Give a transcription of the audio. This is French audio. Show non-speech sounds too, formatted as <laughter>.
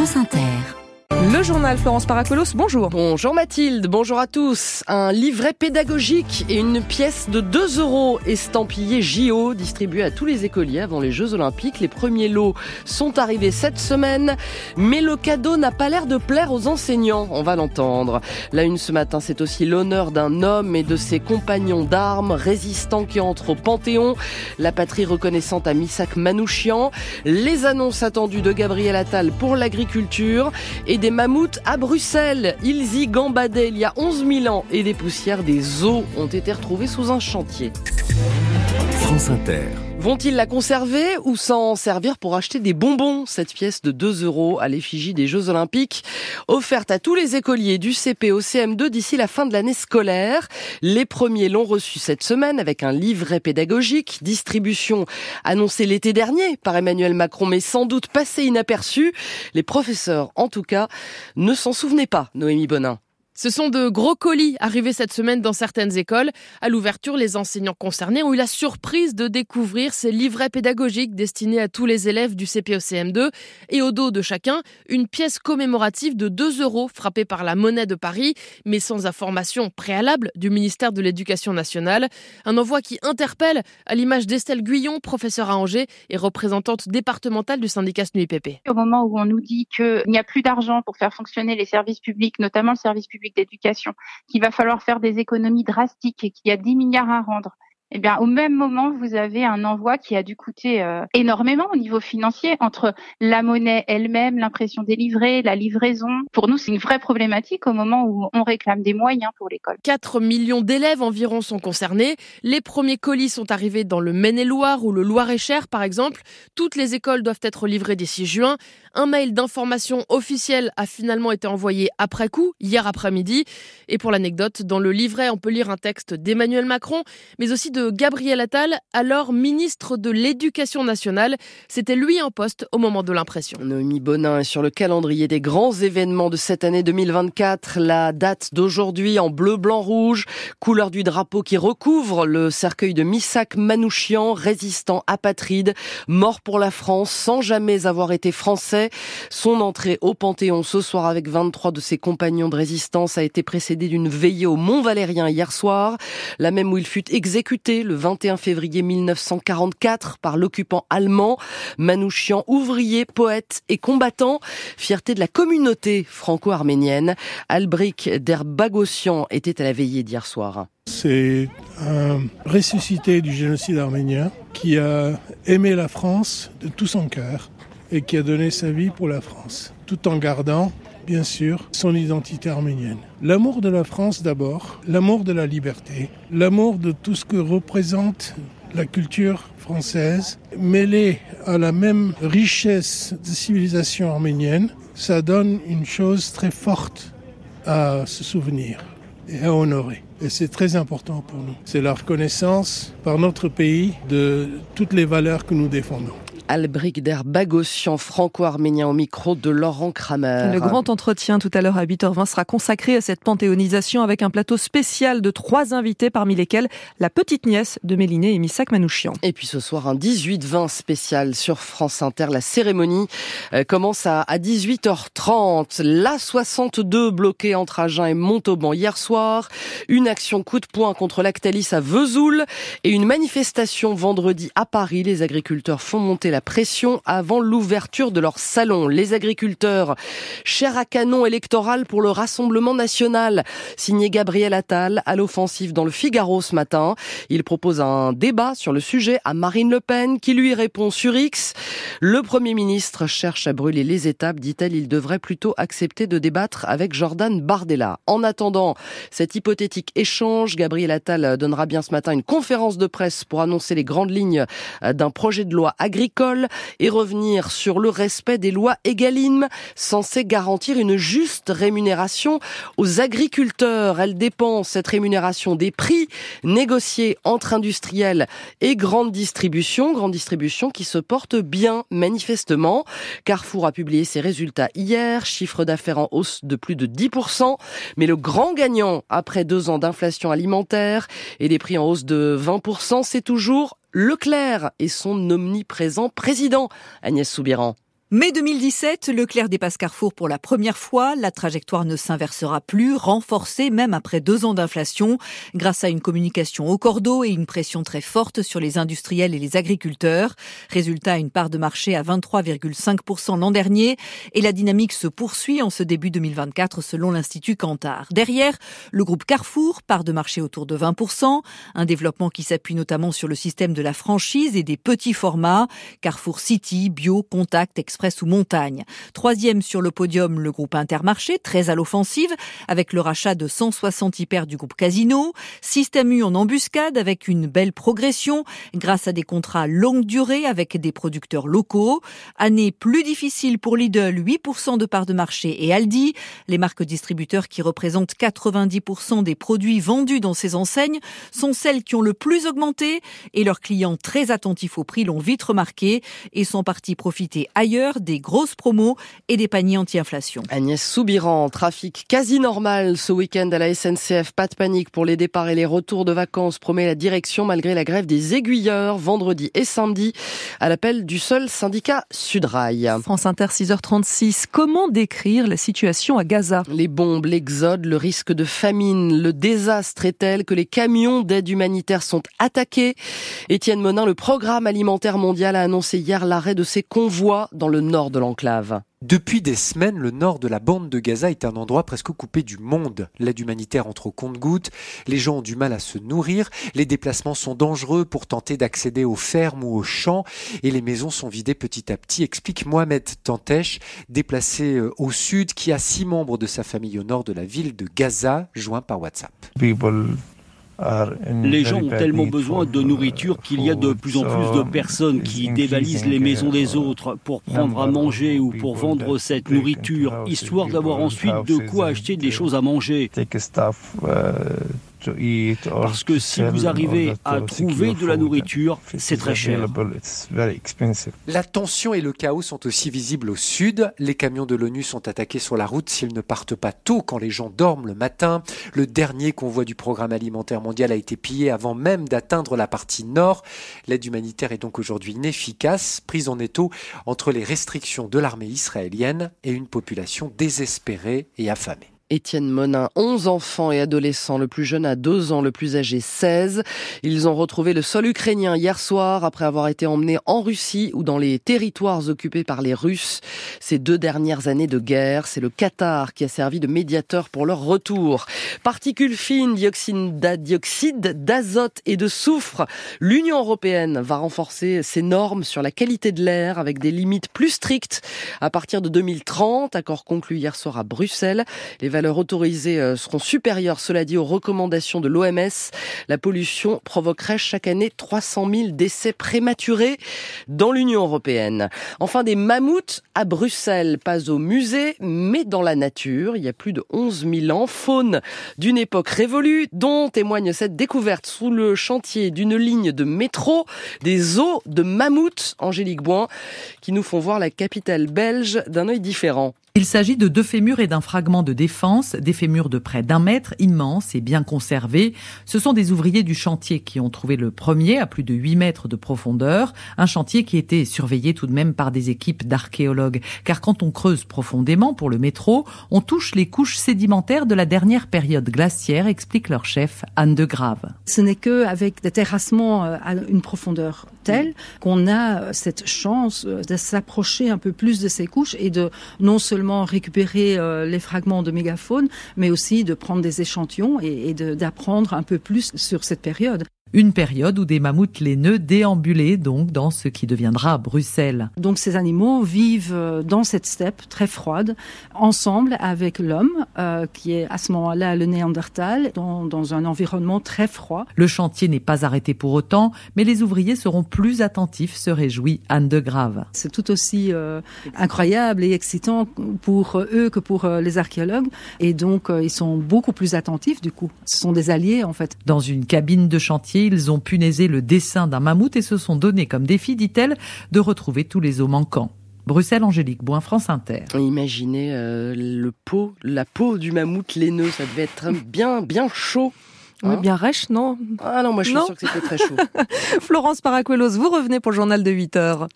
France Inter. Le journal Florence Paracolos, bonjour. Bonjour Mathilde, bonjour à tous. Un livret pédagogique et une pièce de 2 euros estampillée JO distribuée à tous les écoliers avant les Jeux Olympiques. Les premiers lots sont arrivés cette semaine, mais le cadeau n'a pas l'air de plaire aux enseignants, on va l'entendre. La une ce matin, c'est aussi l'honneur d'un homme et de ses compagnons d'armes résistants qui entrent au Panthéon. La patrie reconnaissante à Missak Manouchian. Les annonces attendues de Gabriel Attal pour l'agriculture et des mammouths à Bruxelles. Ils y gambadaient il y a 11 000 ans et des poussières des os ont été retrouvées sous un chantier. Vont-ils la conserver ou s'en servir pour acheter des bonbons? Cette pièce de 2 euros à l'effigie des Jeux Olympiques, offerte à tous les écoliers du CP au CM2 d'ici la fin de l'année scolaire. Les premiers l'ont reçu cette semaine avec un livret pédagogique, distribution annoncée l'été dernier par Emmanuel Macron, mais sans doute passé inaperçu. Les professeurs, en tout cas, ne s'en souvenaient pas, Noémie Bonin. Ce sont de gros colis arrivés cette semaine dans certaines écoles. À l'ouverture, les enseignants concernés ont eu la surprise de découvrir ces livrets pédagogiques destinés à tous les élèves du CPOCM2 et au dos de chacun, une pièce commémorative de 2 euros frappée par la monnaie de Paris, mais sans information préalable du ministère de l'Éducation nationale. Un envoi qui interpelle à l'image d'Estelle Guyon, professeure à Angers et représentante départementale du syndicat SNUIPP. Au moment où on nous dit qu'il n'y a plus d'argent pour faire fonctionner les services publics, notamment le service public d'éducation, qu'il va falloir faire des économies drastiques et qu'il y a 10 milliards à rendre eh bien, au même moment, vous avez un envoi qui a dû coûter euh, énormément au niveau financier entre la monnaie elle-même, l'impression des la livraison. Pour nous, c'est une vraie problématique au moment où on réclame des moyens pour l'école. 4 millions d'élèves environ sont concernés. Les premiers colis sont arrivés dans le Maine-et-Loire ou le Loir-et-Cher, par exemple. Toutes les écoles doivent être livrées d'ici juin. Un mail d'information officiel a finalement été envoyé après coup, hier après-midi. Et pour l'anecdote, dans le livret, on peut lire un texte d'Emmanuel Macron, mais aussi de Gabriel Attal, alors ministre de l'Éducation nationale. C'était lui en poste au moment de l'impression. Noémie Bonin est sur le calendrier des grands événements de cette année 2024. La date d'aujourd'hui en bleu, blanc, rouge, couleur du drapeau qui recouvre le cercueil de Missak Manouchian, résistant apatride, mort pour la France sans jamais avoir été français. Son entrée au Panthéon ce soir avec 23 de ses compagnons de résistance a été précédée d'une veillée au Mont Valérien hier soir, la même où il fut exécuté le 21 février 1944 par l'occupant allemand. Manouchian, ouvrier, poète et combattant, fierté de la communauté franco-arménienne. Albric Derbagossian était à la veillée d'hier soir. C'est un ressuscité du génocide arménien qui a aimé la France de tout son cœur et qui a donné sa vie pour la France, tout en gardant bien sûr, son identité arménienne. L'amour de la France d'abord, l'amour de la liberté, l'amour de tout ce que représente la culture française, mêlé à la même richesse de civilisation arménienne, ça donne une chose très forte à se souvenir et à honorer. Et c'est très important pour nous. C'est la reconnaissance par notre pays de toutes les valeurs que nous défendons. Albric der Bagossian, franco-arménien au micro de Laurent Kramer. Le grand entretien tout à l'heure à 8h20 sera consacré à cette panthéonisation avec un plateau spécial de trois invités parmi lesquels la petite nièce de Méliné et Missak Manouchian. Et puis ce soir un 18-20 spécial sur France Inter. La cérémonie euh, commence à 18h30. La 62 bloquée entre Agen et Montauban hier soir. Une action coup de poing contre Lactalis à Vesoul et une manifestation vendredi à Paris. Les agriculteurs font monter la pression avant l'ouverture de leur salon. Les agriculteurs, chair à canon électoral pour le Rassemblement national, signé Gabriel Attal à l'offensive dans le Figaro ce matin. Il propose un débat sur le sujet à Marine Le Pen qui lui répond sur X. Le Premier ministre cherche à brûler les étapes, dit-elle. Il devrait plutôt accepter de débattre avec Jordan Bardella. En attendant cet hypothétique échange, Gabriel Attal donnera bien ce matin une conférence de presse pour annoncer les grandes lignes d'un projet de loi agricole et revenir sur le respect des lois Egalim censées garantir une juste rémunération aux agriculteurs. Elle dépend, cette rémunération, des prix négociés entre industriels et grande distribution. Grande distribution qui se porte bien manifestement. Carrefour a publié ses résultats hier, chiffre d'affaires en hausse de plus de 10%, mais le grand gagnant après deux ans d'inflation alimentaire et des prix en hausse de 20%, c'est toujours Leclerc et son omniprésent président, Agnès Soubiran. Mai 2017, Leclerc dépasse Carrefour pour la première fois. La trajectoire ne s'inversera plus, renforcée même après deux ans d'inflation, grâce à une communication au cordeau et une pression très forte sur les industriels et les agriculteurs. Résultat, une part de marché à 23,5% l'an dernier. Et la dynamique se poursuit en ce début 2024 selon l'Institut Cantar. Derrière, le groupe Carrefour, part de marché autour de 20%. Un développement qui s'appuie notamment sur le système de la franchise et des petits formats. Carrefour City, Bio, Contact, Express Express ou Montagne. Troisième sur le podium, le groupe Intermarché, très à l'offensive, avec le rachat de 160 hyper du groupe Casino. Système U en embuscade, avec une belle progression, grâce à des contrats longue durée avec des producteurs locaux. Année plus difficile pour Lidl, 8% de part de marché, et Aldi, les marques distributeurs qui représentent 90% des produits vendus dans ces enseignes, sont celles qui ont le plus augmenté, et leurs clients très attentifs au prix l'ont vite remarqué, et sont partis profiter ailleurs des grosses promos et des paniers anti-inflation. Agnès Soubiran, trafic quasi normal ce week-end à la SNCF. Pas de panique pour les départs et les retours de vacances, promet la direction malgré la grève des aiguilleurs vendredi et samedi à l'appel du seul syndicat Sudrail. France Inter 6h36. Comment décrire la situation à Gaza? Les bombes, l'exode, le risque de famine, le désastre est tel que les camions d'aide humanitaire sont attaqués. Étienne Monin, le programme alimentaire mondial a annoncé hier l'arrêt de ses convois dans le nord de l'enclave. Depuis des semaines, le nord de la bande de Gaza est un endroit presque coupé du monde. L'aide humanitaire entre au compte-gouttes, les gens ont du mal à se nourrir, les déplacements sont dangereux pour tenter d'accéder aux fermes ou aux champs et les maisons sont vidées petit à petit, explique Mohamed Tantesh, déplacé euh, au sud, qui a six membres de sa famille au nord de la ville de Gaza, joint par WhatsApp. Les gens ont tellement besoin de nourriture qu'il y a de plus en plus de personnes qui dévalisent les maisons des autres pour prendre à manger ou pour vendre cette nourriture, histoire d'avoir ensuite de quoi acheter des choses à manger. Parce que si vous arrivez à trouver de la nourriture, c'est très cher. La tension et le chaos sont aussi visibles au sud. Les camions de l'ONU sont attaqués sur la route s'ils ne partent pas tôt quand les gens dorment le matin. Le dernier convoi du programme alimentaire mondial a été pillé avant même d'atteindre la partie nord. L'aide humanitaire est donc aujourd'hui inefficace, prise en étau entre les restrictions de l'armée israélienne et une population désespérée et affamée. Étienne Monin, 11 enfants et adolescents, le plus jeune a 2 ans, le plus âgé 16. Ils ont retrouvé le sol ukrainien hier soir après avoir été emmenés en Russie ou dans les territoires occupés par les Russes. Ces deux dernières années de guerre, c'est le Qatar qui a servi de médiateur pour leur retour. Particules fines, dioxyde d'azote et de soufre. L'Union européenne va renforcer ses normes sur la qualité de l'air avec des limites plus strictes à partir de 2030, accord conclu hier soir à Bruxelles. Les valeurs autorisées euh, seront supérieures, cela dit, aux recommandations de l'OMS. La pollution provoquerait chaque année 300 000 décès prématurés dans l'Union européenne. Enfin, des mammouths à Bruxelles, pas au musée, mais dans la nature. Il y a plus de 11 000 ans, faune d'une époque révolue, dont témoigne cette découverte sous le chantier d'une ligne de métro, des os de mammouths, Angélique Boin, qui nous font voir la capitale belge d'un œil différent. Il s'agit de deux fémurs et d'un fragment de défense, des fémurs de près d'un mètre, immenses et bien conservés. Ce sont des ouvriers du chantier qui ont trouvé le premier à plus de 8 mètres de profondeur, un chantier qui était surveillé tout de même par des équipes d'archéologues. Car quand on creuse profondément pour le métro, on touche les couches sédimentaires de la dernière période glaciaire, explique leur chef Anne de Grave. Ce n'est que avec des terrassements euh, à une profondeur telle qu'on a cette chance euh, de s'approcher un peu plus de ces couches et de non seulement récupérer euh, les fragments de mégafaune, mais aussi de prendre des échantillons et d'apprendre un peu plus sur cette période. Une période où des mammouths laineux déambulaient donc dans ce qui deviendra Bruxelles. Donc ces animaux vivent euh, dans cette steppe très froide, ensemble avec l'homme, euh, qui est à ce moment-là le Néandertal, dans, dans, un environnement très froid. Le chantier n'est pas arrêté pour autant, mais les ouvriers seront plus attentifs, se réjouit Anne de Grave. C'est tout aussi euh, incroyable et excitant pour eux que pour les archéologues, et donc euh, ils sont beaucoup plus attentifs du coup. Ce sont des alliés en fait. Dans une cabine de chantier, ils ont punaisé le dessin d'un mammouth et se sont donné comme défi, dit-elle, de retrouver tous les os manquants. Bruxelles, Angélique Boin, France Inter. Imaginez euh, le pot, la peau du mammouth laineux, ça devait être bien, bien chaud. Hein bien rêche, non? Ah non, moi je suis sûre que c'était très chaud. <laughs> Florence Paracuelos, vous revenez pour le journal de 8 heures.